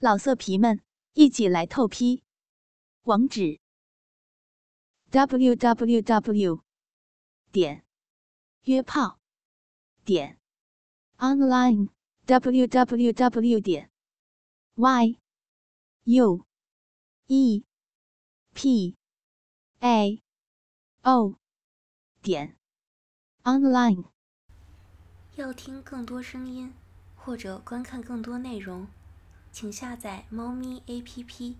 老色皮们，一起来透批！网址：w w w 点约炮点 online w w w 点 y u e p a o 点 online。要听更多声音，或者观看更多内容。请下载猫咪 APP。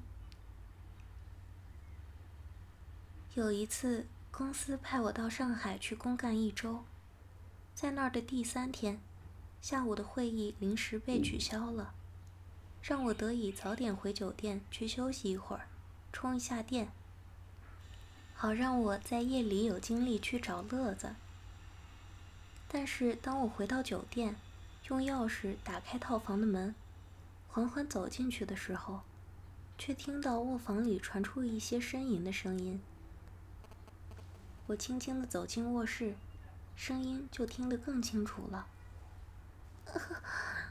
有一次，公司派我到上海去公干一周，在那儿的第三天，下午的会议临时被取消了，让我得以早点回酒店去休息一会儿，充一下电，好让我在夜里有精力去找乐子。但是当我回到酒店，用钥匙打开套房的门。缓缓走进去的时候，却听到卧房里传出一些呻吟的声音。我轻轻的走进卧室，声音就听得更清楚了。啊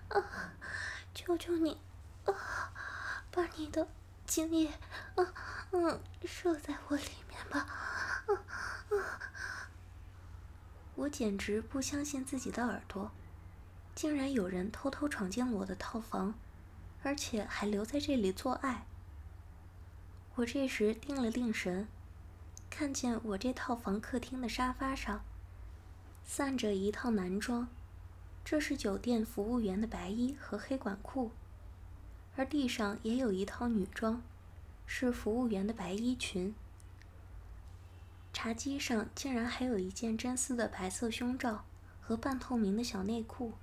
啊！求求你，啊，把你的精液，啊，嗯，射在我里面吧！啊啊！我简直不相信自己的耳朵，竟然有人偷偷闯进了我的套房。而且还留在这里做爱。我这时定了定神，看见我这套房客厅的沙发上散着一套男装，这是酒店服务员的白衣和黑管裤；而地上也有一套女装，是服务员的白衣裙。茶几上竟然还有一件真丝的白色胸罩和半透明的小内裤。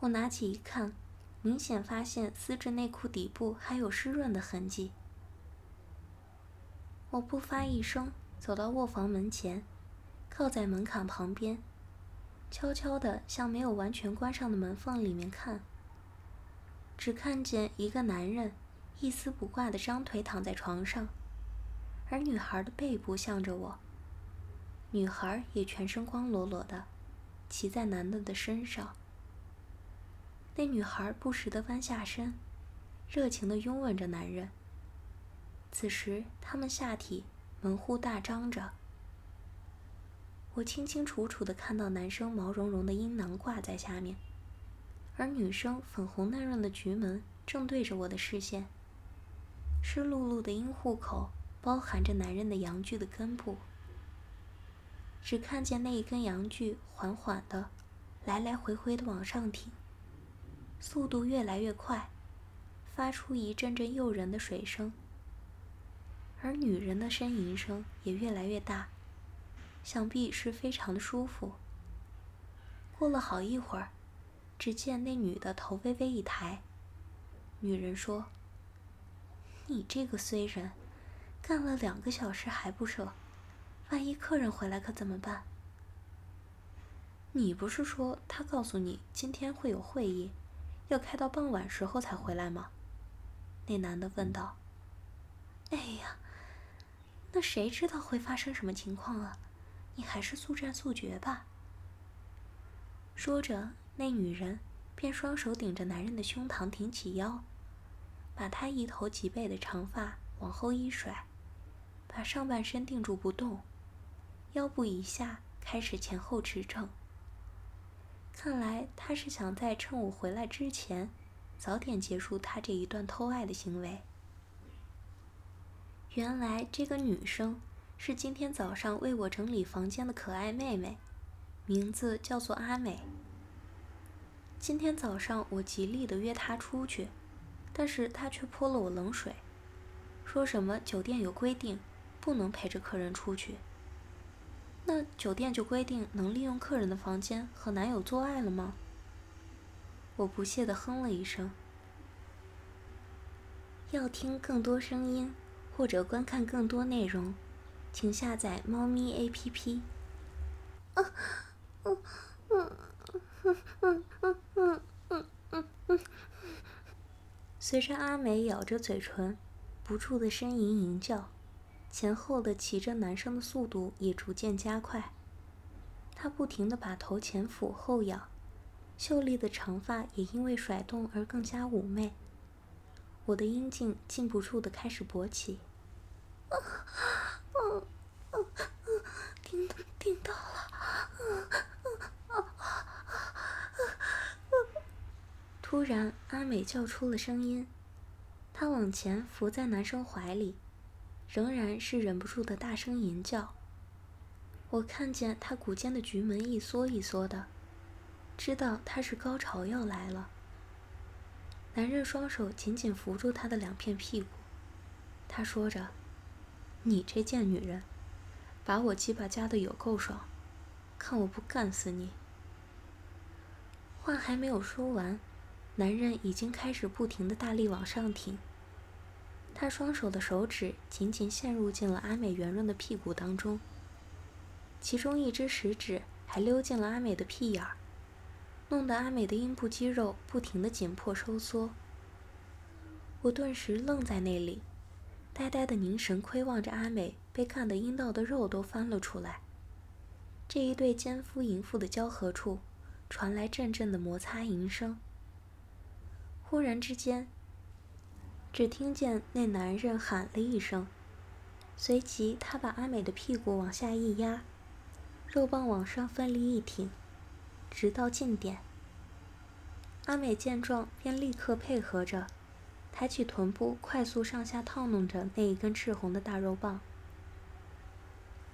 我拿起一看。明显发现丝质内裤底部还有湿润的痕迹。我不发一声，走到卧房门前，靠在门槛旁边，悄悄地向没有完全关上的门缝里面看。只看见一个男人一丝不挂的张腿躺在床上，而女孩的背部向着我。女孩也全身光裸裸的，骑在男的的身上。那女孩不时地弯下身，热情地拥吻着男人。此时，他们下体门户大张着，我清清楚楚地看到男生毛茸茸的阴囊挂在下面，而女生粉红嫩润的菊门正对着我的视线。湿漉漉的阴户口包含着男人的阳具的根部，只看见那一根阳具缓缓地来来回回地往上挺。速度越来越快，发出一阵阵诱人的水声，而女人的呻吟声也越来越大，想必是非常的舒服。过了好一会儿，只见那女的头微微一抬，女人说：“你这个衰人，干了两个小时还不射，万一客人回来可怎么办？你不是说他告诉你今天会有会议？”要开到傍晚时候才回来吗？那男的问道。哎呀，那谁知道会发生什么情况啊？你还是速战速决吧。说着，那女人便双手顶着男人的胸膛，挺起腰，把他一头及背的长发往后一甩，把上半身定住不动，腰部以下开始前后直正。看来他是想在趁我回来之前，早点结束他这一段偷爱的行为。原来这个女生是今天早上为我整理房间的可爱妹妹，名字叫做阿美。今天早上我极力的约她出去，但是她却泼了我冷水，说什么酒店有规定，不能陪着客人出去。那酒店就规定能利用客人的房间和男友做爱了吗？我不屑地哼了一声。要听更多声音或者观看更多内容，请下载猫咪 APP。随着阿美咬着嘴唇，不住的呻吟吟叫。前后的骑着男生的速度也逐渐加快，他不停地把头前俯后仰，秀丽的长发也因为甩动而更加妩媚。我的阴茎禁不住的开始勃起。听听到了。啊啊啊啊突然，阿美叫出了声音，她往前伏在男生怀里，仍然是忍不住的大声吟叫。我看见他骨间的菊门一缩一缩的，知道他是高潮要来了。男人双手紧紧扶住他的两片屁股，他说着：“你这贱女人，把我鸡巴夹的有够爽，看我不干死你！”话还没有说完，男人已经开始不停的大力往上挺。他双手的手指紧紧陷入进了阿美圆润的屁股当中，其中一只食指还溜进了阿美的屁眼儿。弄得阿美的阴部肌肉不停的紧迫收缩，我顿时愣在那里，呆呆的凝神窥望着阿美被干得阴道的肉都翻了出来。这一对奸夫淫妇的交合处，传来阵阵的摩擦淫声。忽然之间，只听见那男人喊了一声，随即他把阿美的屁股往下一压，肉棒往上奋力一挺。直到近点，阿美见状便立刻配合着，抬起臀部，快速上下套弄着那一根赤红的大肉棒。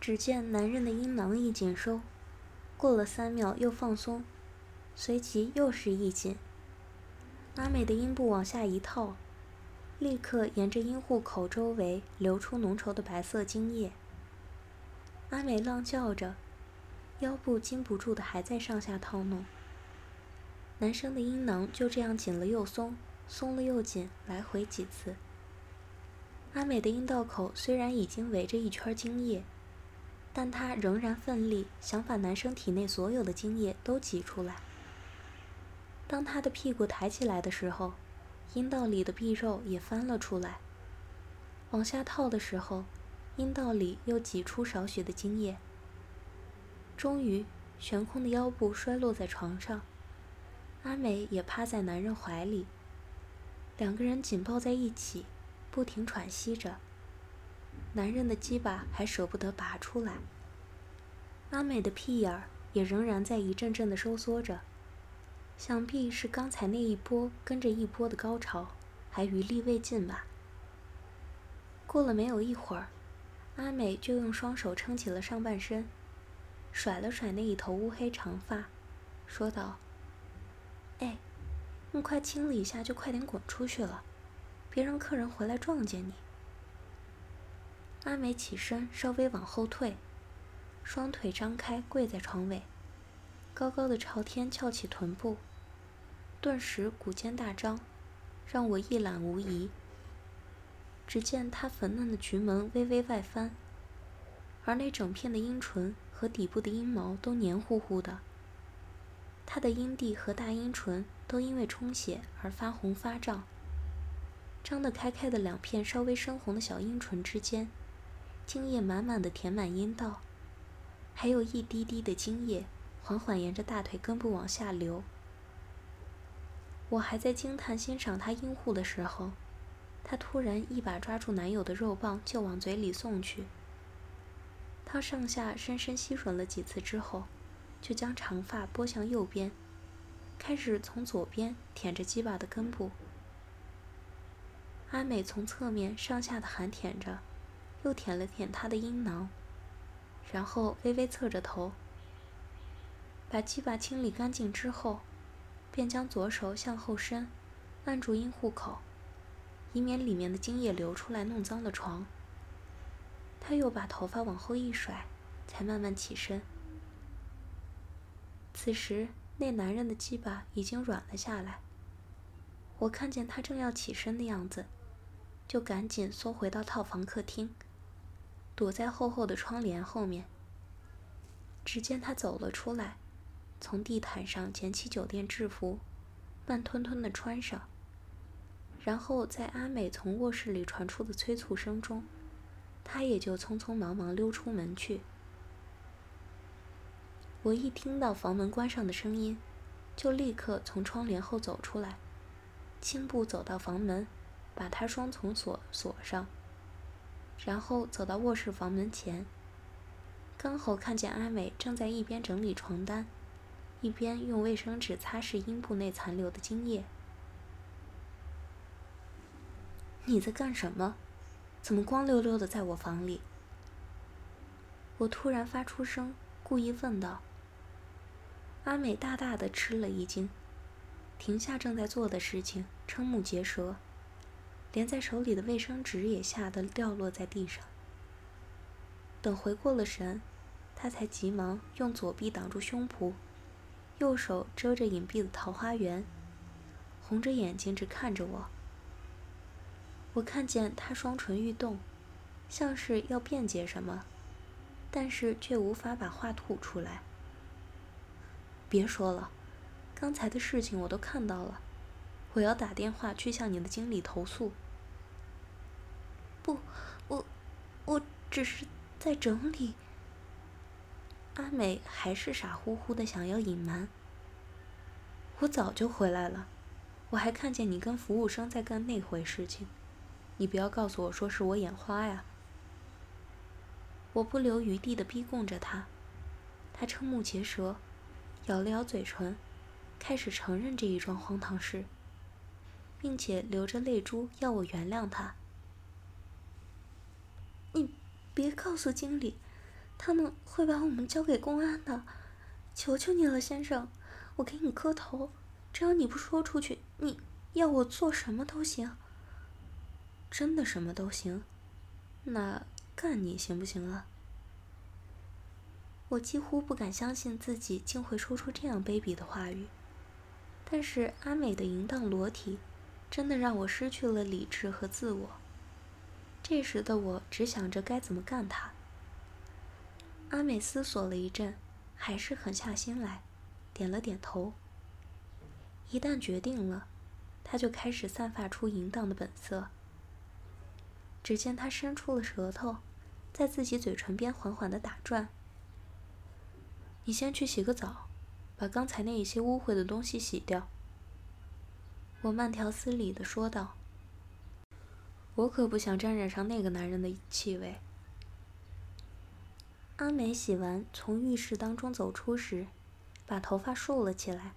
只见男人的阴囊一紧收，过了三秒又放松，随即又是一紧。阿美的阴部往下一套，立刻沿着阴户口周围流出浓稠的白色精液。阿美浪叫着。腰部禁不住的还在上下套弄，男生的阴囊就这样紧了又松，松了又紧，来回几次。阿美的阴道口虽然已经围着一圈精液，但她仍然奋力想把男生体内所有的精液都挤出来。当她的屁股抬起来的时候，阴道里的壁肉也翻了出来。往下套的时候，阴道里又挤出少许的精液。终于，悬空的腰部摔落在床上，阿美也趴在男人怀里，两个人紧抱在一起，不停喘息着。男人的鸡巴还舍不得拔出来，阿美的屁眼儿也仍然在一阵阵的收缩着，想必是刚才那一波跟着一波的高潮还余力未尽吧。过了没有一会儿，阿美就用双手撑起了上半身。甩了甩那一头乌黑长发，说道：“哎，你快清理一下，就快点滚出去了，别让客人回来撞见你。”阿美起身，稍微往后退，双腿张开，跪在床尾，高高的朝天翘起臀部，顿时骨尖大张，让我一览无遗。只见她粉嫩的菊门微微外翻，而那整片的阴唇。和底部的阴毛都黏糊糊的，他的阴蒂和大阴唇都因为充血而发红发胀。张得开开的两片稍微深红的小阴唇之间，精液满满的填满阴道，还有一滴滴的精液缓缓沿着大腿根部往下流。我还在惊叹欣赏他阴户的时候，他突然一把抓住男友的肉棒就往嘴里送去。他上下深深吸吮了几次之后，就将长发拨向右边，开始从左边舔着鸡巴的根部。阿美从侧面上下的含舔着，又舔了舔他的阴囊，然后微微侧着头，把鸡巴清理干净之后，便将左手向后伸，按住阴户口，以免里面的精液流出来弄脏了床。他又把头发往后一甩，才慢慢起身。此时，那男人的鸡巴已经软了下来。我看见他正要起身的样子，就赶紧缩回到套房客厅，躲在厚厚的窗帘后面。只见他走了出来，从地毯上捡起酒店制服，慢吞吞地穿上，然后在阿美从卧室里传出的催促声中。他也就匆匆忙忙溜出门去。我一听到房门关上的声音，就立刻从窗帘后走出来，轻步走到房门，把他双重锁锁上，然后走到卧室房门前，刚好看见阿美正在一边整理床单，一边用卫生纸擦拭阴部内残留的精液。你在干什么？怎么光溜溜的在我房里？我突然发出声，故意问道。阿美大大的吃了一惊，停下正在做的事情，瞠目结舌。连在手里的卫生纸也吓得掉落在地上。等回过了神，她才急忙用左臂挡住胸脯，右手遮着隐蔽的桃花源，红着眼睛直看着我。我看见他双唇欲动，像是要辩解什么，但是却无法把话吐出来。别说了，刚才的事情我都看到了。我要打电话去向你的经理投诉。不，我，我只是在整理。阿美还是傻乎乎的想要隐瞒。我早就回来了，我还看见你跟服务生在干那回事情。你不要告诉我说是我眼花呀！我不留余地的逼供着他，他瞠目结舌，咬了咬嘴唇，开始承认这一桩荒唐事。并且流着泪珠要我原谅他。你别告诉经理，他们会把我们交给公安的。求求你了，先生，我给你磕头，只要你不说出去，你要我做什么都行。真的什么都行？那干你行不行啊？我几乎不敢相信自己竟会说出这样卑鄙的话语，但是阿美的淫荡裸体。真的让我失去了理智和自我。这时的我只想着该怎么干他。阿美思索了一阵，还是狠下心来，点了点头。一旦决定了，他就开始散发出淫荡的本色。只见他伸出了舌头，在自己嘴唇边缓缓的打转。你先去洗个澡，把刚才那一些污秽的东西洗掉。我慢条斯理的说道：“我可不想沾染上那个男人的气味。”阿美洗完，从浴室当中走出时，把头发竖了起来，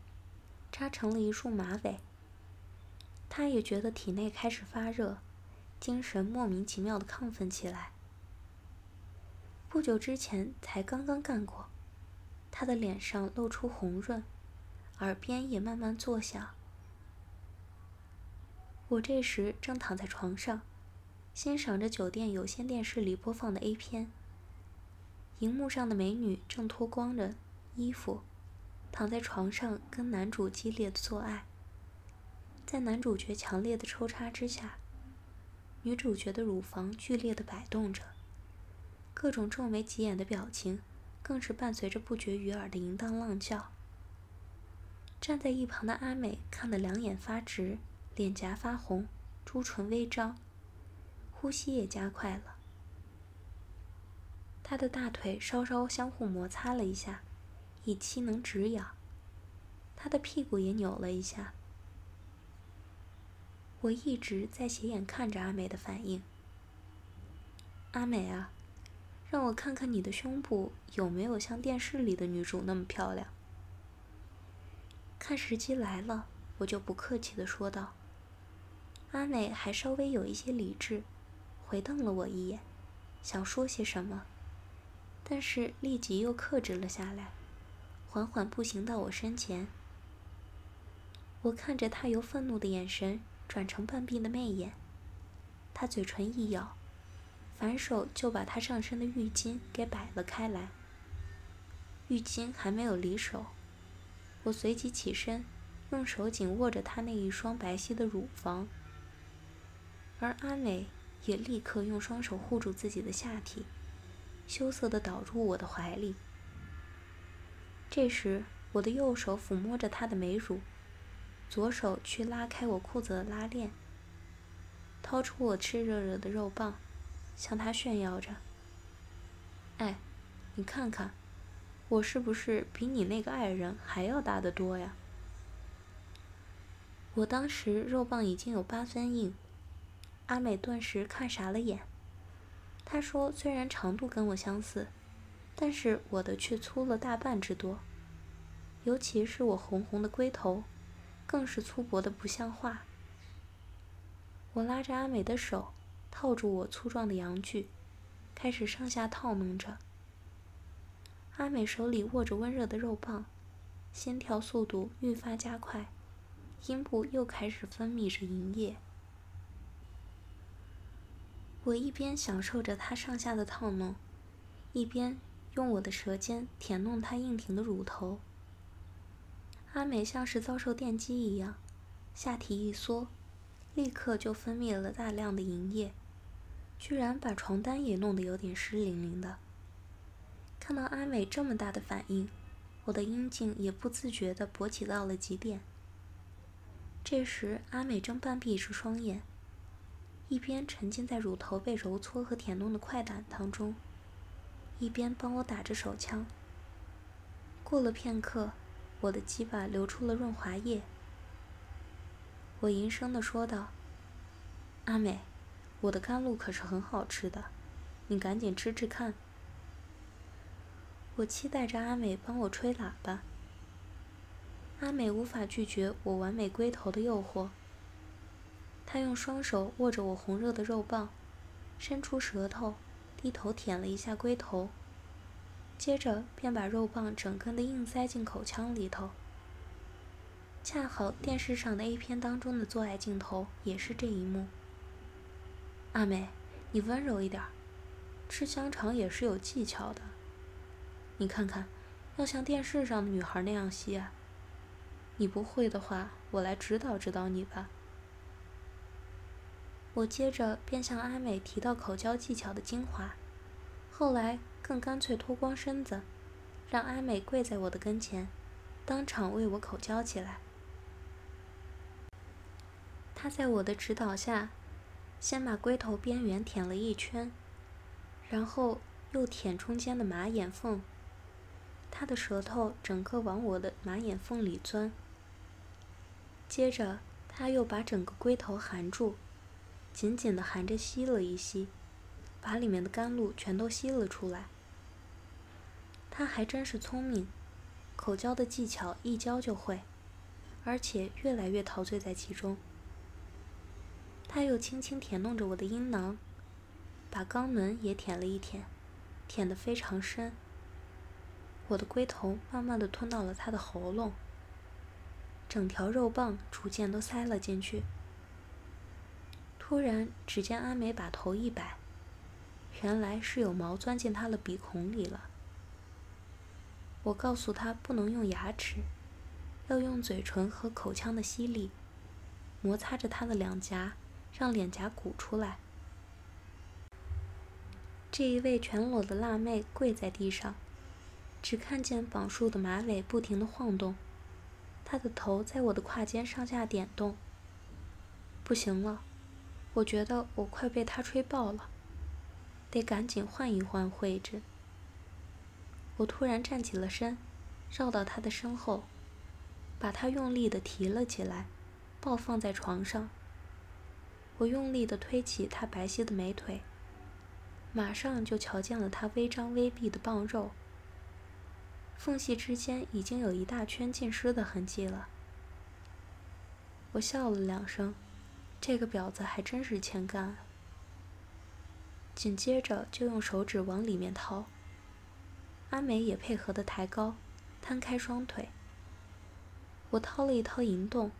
扎成了一束马尾。她也觉得体内开始发热，精神莫名其妙的亢奋起来。不久之前才刚刚干过，她的脸上露出红润，耳边也慢慢作响。我这时正躺在床上，欣赏着酒店有线电视里播放的 A 片。荧幕上的美女正脱光着衣服，躺在床上跟男主激烈的做爱。在男主角强烈的抽插之下，女主角的乳房剧烈的摆动着，各种皱眉挤眼的表情，更是伴随着不绝于耳的淫荡浪叫。站在一旁的阿美看得两眼发直。脸颊发红，朱唇微张，呼吸也加快了。他的大腿稍稍相互摩擦了一下，以期能止痒。他的屁股也扭了一下。我一直在斜眼看着阿美的反应。阿美啊，让我看看你的胸部有没有像电视里的女主那么漂亮。看时机来了，我就不客气的说道。阿美还稍微有一些理智，回瞪了我一眼，想说些什么，但是立即又克制了下来，缓缓步行到我身前。我看着他由愤怒的眼神转成半闭的媚眼，他嘴唇一咬，反手就把他上身的浴巾给摆了开来。浴巾还没有离手，我随即起身，用手紧握着他那一双白皙的乳房。而阿美也立刻用双手护住自己的下体，羞涩地倒入我的怀里。这时，我的右手抚摸着她的美乳，左手去拉开我裤子的拉链，掏出我炽热热的肉棒，向她炫耀着：“哎，你看看，我是不是比你那个爱人还要大得多呀？”我当时肉棒已经有八分硬。阿美顿时看傻了眼。他说：“虽然长度跟我相似，但是我的却粗了大半之多，尤其是我红红的龟头，更是粗薄的不像话。”我拉着阿美的手，套住我粗壮的阳具，开始上下套弄着。阿美手里握着温热的肉棒，心跳速度愈发加快。阴部又开始分泌着银液，我一边享受着他上下的套弄，一边用我的舌尖舔弄他硬挺的乳头。阿美像是遭受电击一样，下体一缩，立刻就分泌了大量的银液，居然把床单也弄得有点湿淋淋的。看到阿美这么大的反应，我的阴茎也不自觉地勃起到了极点。这时，阿美正半闭着双眼，一边沉浸在乳头被揉搓和舔弄的快感当中，一边帮我打着手枪。过了片刻，我的鸡巴流出了润滑液。我吟声的说道：“阿美，我的甘露可是很好吃的，你赶紧吃吃看。”我期待着阿美帮我吹喇叭。阿美无法拒绝我完美龟头的诱惑，他用双手握着我红热的肉棒，伸出舌头，低头舔了一下龟头，接着便把肉棒整根的硬塞进口腔里头。恰好电视上的 A 片当中的做爱镜头也是这一幕。阿美，你温柔一点，吃香肠也是有技巧的。你看看，要像电视上的女孩那样吸啊。你不会的话，我来指导指导你吧。我接着便向阿美提到口交技巧的精华，后来更干脆脱光身子，让阿美跪在我的跟前，当场为我口交起来。她在我的指导下，先把龟头边缘舔了一圈，然后又舔中间的马眼缝。她的舌头整个往我的马眼缝里钻。接着，他又把整个龟头含住，紧紧的含着吸了一吸，把里面的甘露全都吸了出来。他还真是聪明，口交的技巧一教就会，而且越来越陶醉在其中。他又轻轻舔弄着我的阴囊，把肛门也舔了一舔，舔得非常深。我的龟头慢慢的吞到了他的喉咙。整条肉棒逐渐都塞了进去。突然，只见阿美把头一摆，原来是有毛钻进她的鼻孔里了。我告诉她不能用牙齿，要用嘴唇和口腔的吸力，摩擦着她的两颊，让脸颊鼓出来。这一位全裸的辣妹跪在地上，只看见绑束的马尾不停的晃动。她的头在我的胯间上下点动。不行了，我觉得我快被他吹爆了，得赶紧换一换位置。我突然站起了身，绕到他的身后，把他用力的提了起来，抱放在床上。我用力的推起他白皙的美腿，马上就瞧见了他微张微闭的棒肉。缝隙之间已经有一大圈浸湿的痕迹了。我笑了两声，这个婊子还真是欠干。紧接着就用手指往里面掏。阿美也配合的抬高，摊开双腿。我掏了一掏银洞，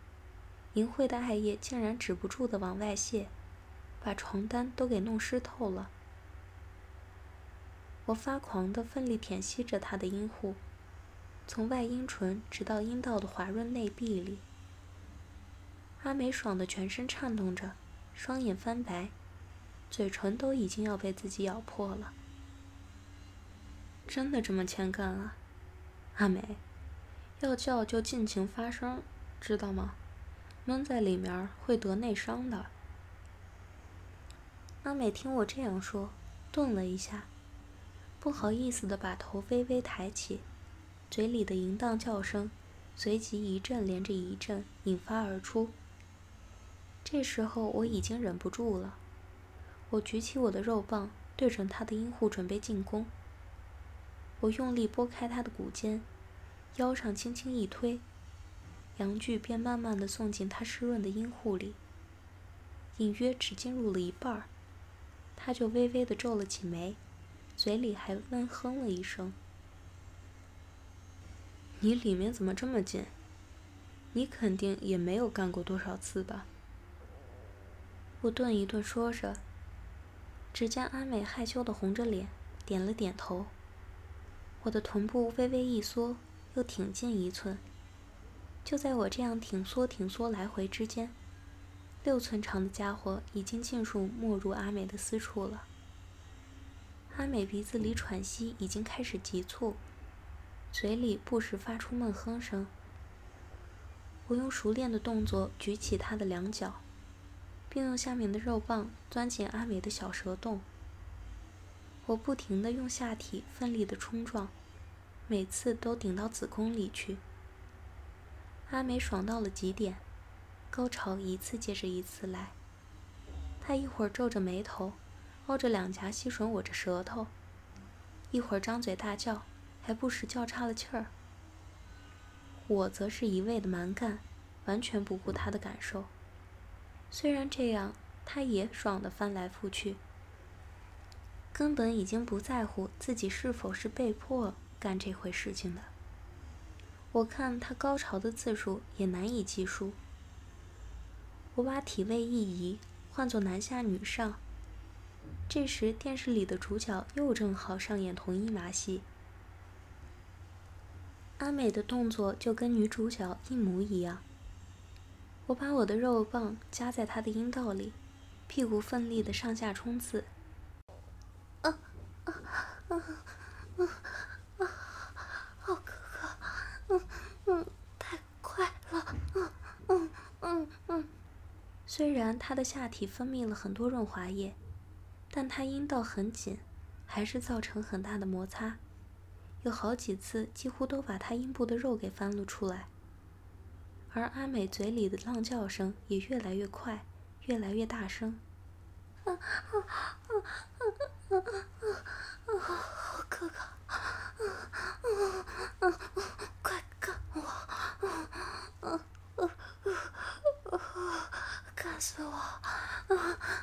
淫秽的艾叶竟然止不住的往外泄，把床单都给弄湿透了。我发狂的奋力舔吸着她的阴户。从外阴唇直到阴道的滑润内壁里，阿美爽的全身颤动着，双眼翻白，嘴唇都已经要被自己咬破了。真的这么欠干啊，阿美？要叫就尽情发声，知道吗？闷在里面会得内伤的。阿美听我这样说，顿了一下，不好意思的把头微微抬起。嘴里的淫荡叫声，随即一阵连着一阵引发而出。这时候我已经忍不住了，我举起我的肉棒，对准他的阴户准备进攻。我用力拨开他的骨尖，腰上轻轻一推，阳具便慢慢的送进他湿润的阴户里。隐约只进入了一半儿，他就微微的皱了起眉，嘴里还闷哼了一声：“你里面怎么这么紧？你肯定也没有干过多少次吧？”我顿一顿说着。只见阿美害羞的红着脸，点了点头。我的臀部微微一缩，又挺进一寸。就在我这样挺缩挺缩来回之间，六寸长的家伙已经尽数没入阿美的私处了。阿美鼻子里喘息已经开始急促，嘴里不时发出闷哼声。我用熟练的动作举起她的两脚。并用下面的肉棒钻进阿美的小蛇洞。我不停地用下体奋力地冲撞，每次都顶到子宫里去。阿美爽到了极点，高潮一次接着一次来。她一会儿皱着眉头，凹着两颊吸吮我这舌头；一会儿张嘴大叫，还不时叫岔了气儿。我则是一味的蛮干，完全不顾她的感受。虽然这样，他也爽的翻来覆去，根本已经不在乎自己是否是被迫干这回事情的。我看他高潮的次数也难以计数。我把体位一移，换作男下女上。这时电视里的主角又正好上演同一马戏，阿美的动作就跟女主角一模一样。我把我的肉棒夹在他的阴道里，屁股奋力的上下冲刺。啊啊啊啊啊！好哥哥，嗯嗯，太快了，嗯嗯嗯嗯。虽然他的下体分泌了很多润滑液，但他阴道很紧，还是造成很大的摩擦，有好几次几乎都把他阴部的肉给翻了出来。而阿美嘴里的浪叫声也越来越快，越来越大声。啊啊啊啊啊啊！好哥哥，啊啊啊！快干我！啊啊啊啊！干死我！啊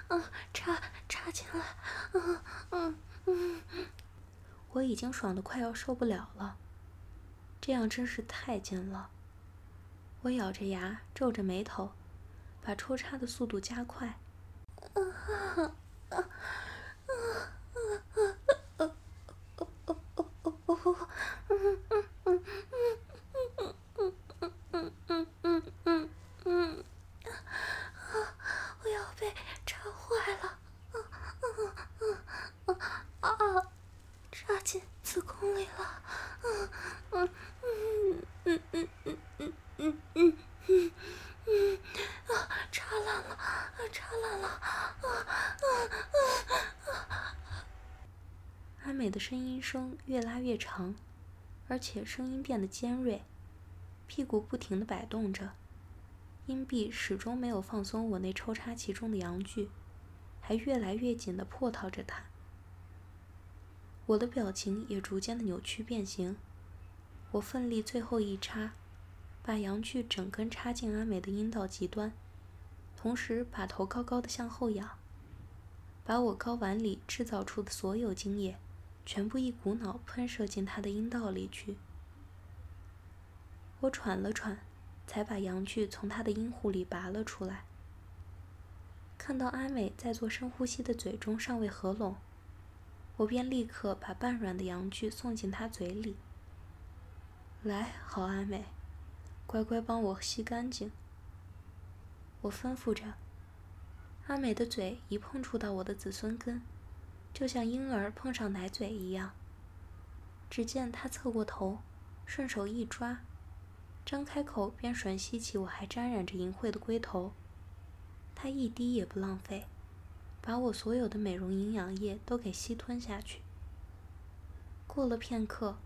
啊！插插进来！嗯嗯嗯！我已经爽的快要受不了了，这样真是太贱了。我咬着牙，皱着眉头，把抽插的速度加快。啊要被插坏了！啊！插进子宫里了！嗯嗯嗯嗯嗯嗯嗯。嗯嗯嗯嗯啊！插烂了，插烂了！啊啊啊！阿美的呻吟声越拉越长，而且声音变得尖锐，屁股不停的摆动着，阴蒂始终没有放松我那抽插其中的阳具，还越来越紧的破套着它。我的表情也逐渐的扭曲变形，我奋力最后一插。把阳具整根插进阿美的阴道极端，同时把头高高的向后仰，把我睾丸里制造出的所有精液，全部一股脑喷射进她的阴道里去。我喘了喘，才把阳具从她的阴户里拔了出来。看到阿美在做深呼吸的嘴中尚未合拢，我便立刻把半软的阳具送进她嘴里。来，好阿美。乖乖帮我吸干净，我吩咐着。阿美的嘴一碰触到我的子孙根，就像婴儿碰上奶嘴一样。只见他侧过头，顺手一抓，张开口便吮吸起我还沾染着淫秽的龟头。他一滴也不浪费，把我所有的美容营养液都给吸吞下去。过了片刻，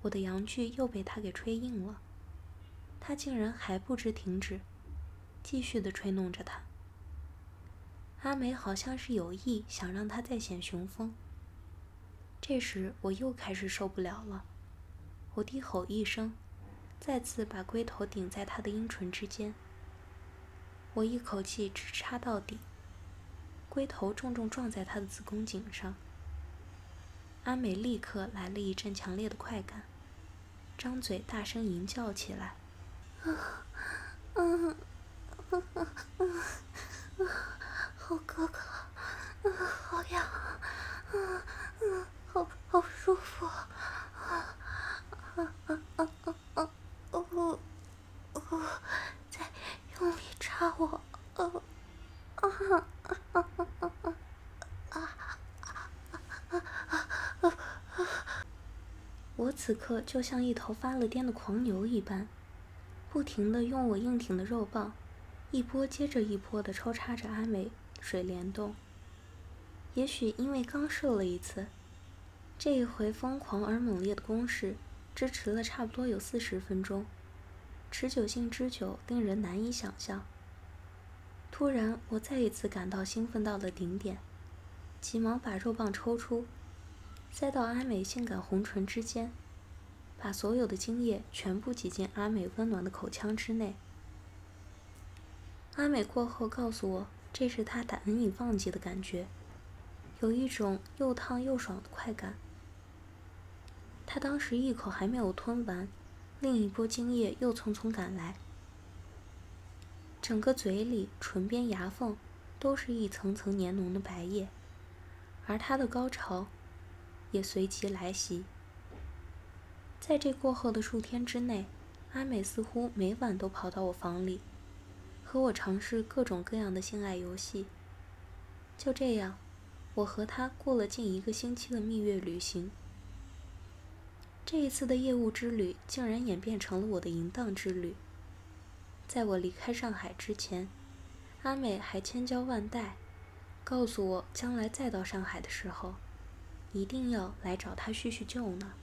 我的阳具又被他给吹硬了。他竟然还不知停止，继续的吹弄着他。阿美好像是有意想让他再显雄风。这时我又开始受不了了，我低吼一声，再次把龟头顶在他的阴唇之间。我一口气直插到底，龟头重重撞在他的子宫颈上。阿美立刻来了一阵强烈的快感，张嘴大声吟叫起来：“啊，嗯，嗯嗯嗯，好哥哥，嗯，好痒，嗯嗯，好好舒服，啊啊啊啊啊啊，哦哦，再用力插我，哦啊啊啊啊啊啊啊啊！”我此刻就像一头发了癫的狂牛一般，不停的用我硬挺的肉棒，一波接着一波的抽插着阿梅水帘洞。也许因为刚射了一次，这一回疯狂而猛烈的攻势支持了差不多有四十分钟，持久性之久令人难以想象。突然，我再一次感到兴奋到了顶点，急忙把肉棒抽出。塞到阿美性感红唇之间，把所有的精液全部挤进阿美温暖的口腔之内。阿美过后告诉我，这是他难以忘记的感觉，有一种又烫又爽的快感。他当时一口还没有吞完，另一波精液又匆匆赶来，整个嘴里、唇边、牙缝都是一层层黏浓的白液，而他的高潮。也随即来袭。在这过后的数天之内，阿美似乎每晚都跑到我房里，和我尝试各种各样的性爱游戏。就这样，我和他过了近一个星期的蜜月旅行。这一次的业务之旅竟然演变成了我的淫荡之旅。在我离开上海之前，阿美还千交万代，告诉我将来再到上海的时候。一定要来找他叙叙旧呢。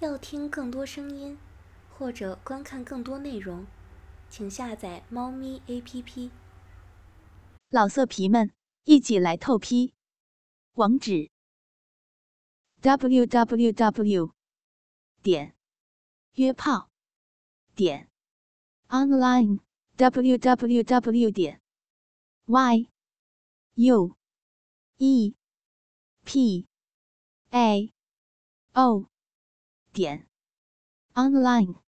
要听更多声音，或者观看更多内容，请下载猫咪 APP。老色皮们，一起来透批！网址：w w w 点约炮点 online w w w 点 y u e p a o 点 online。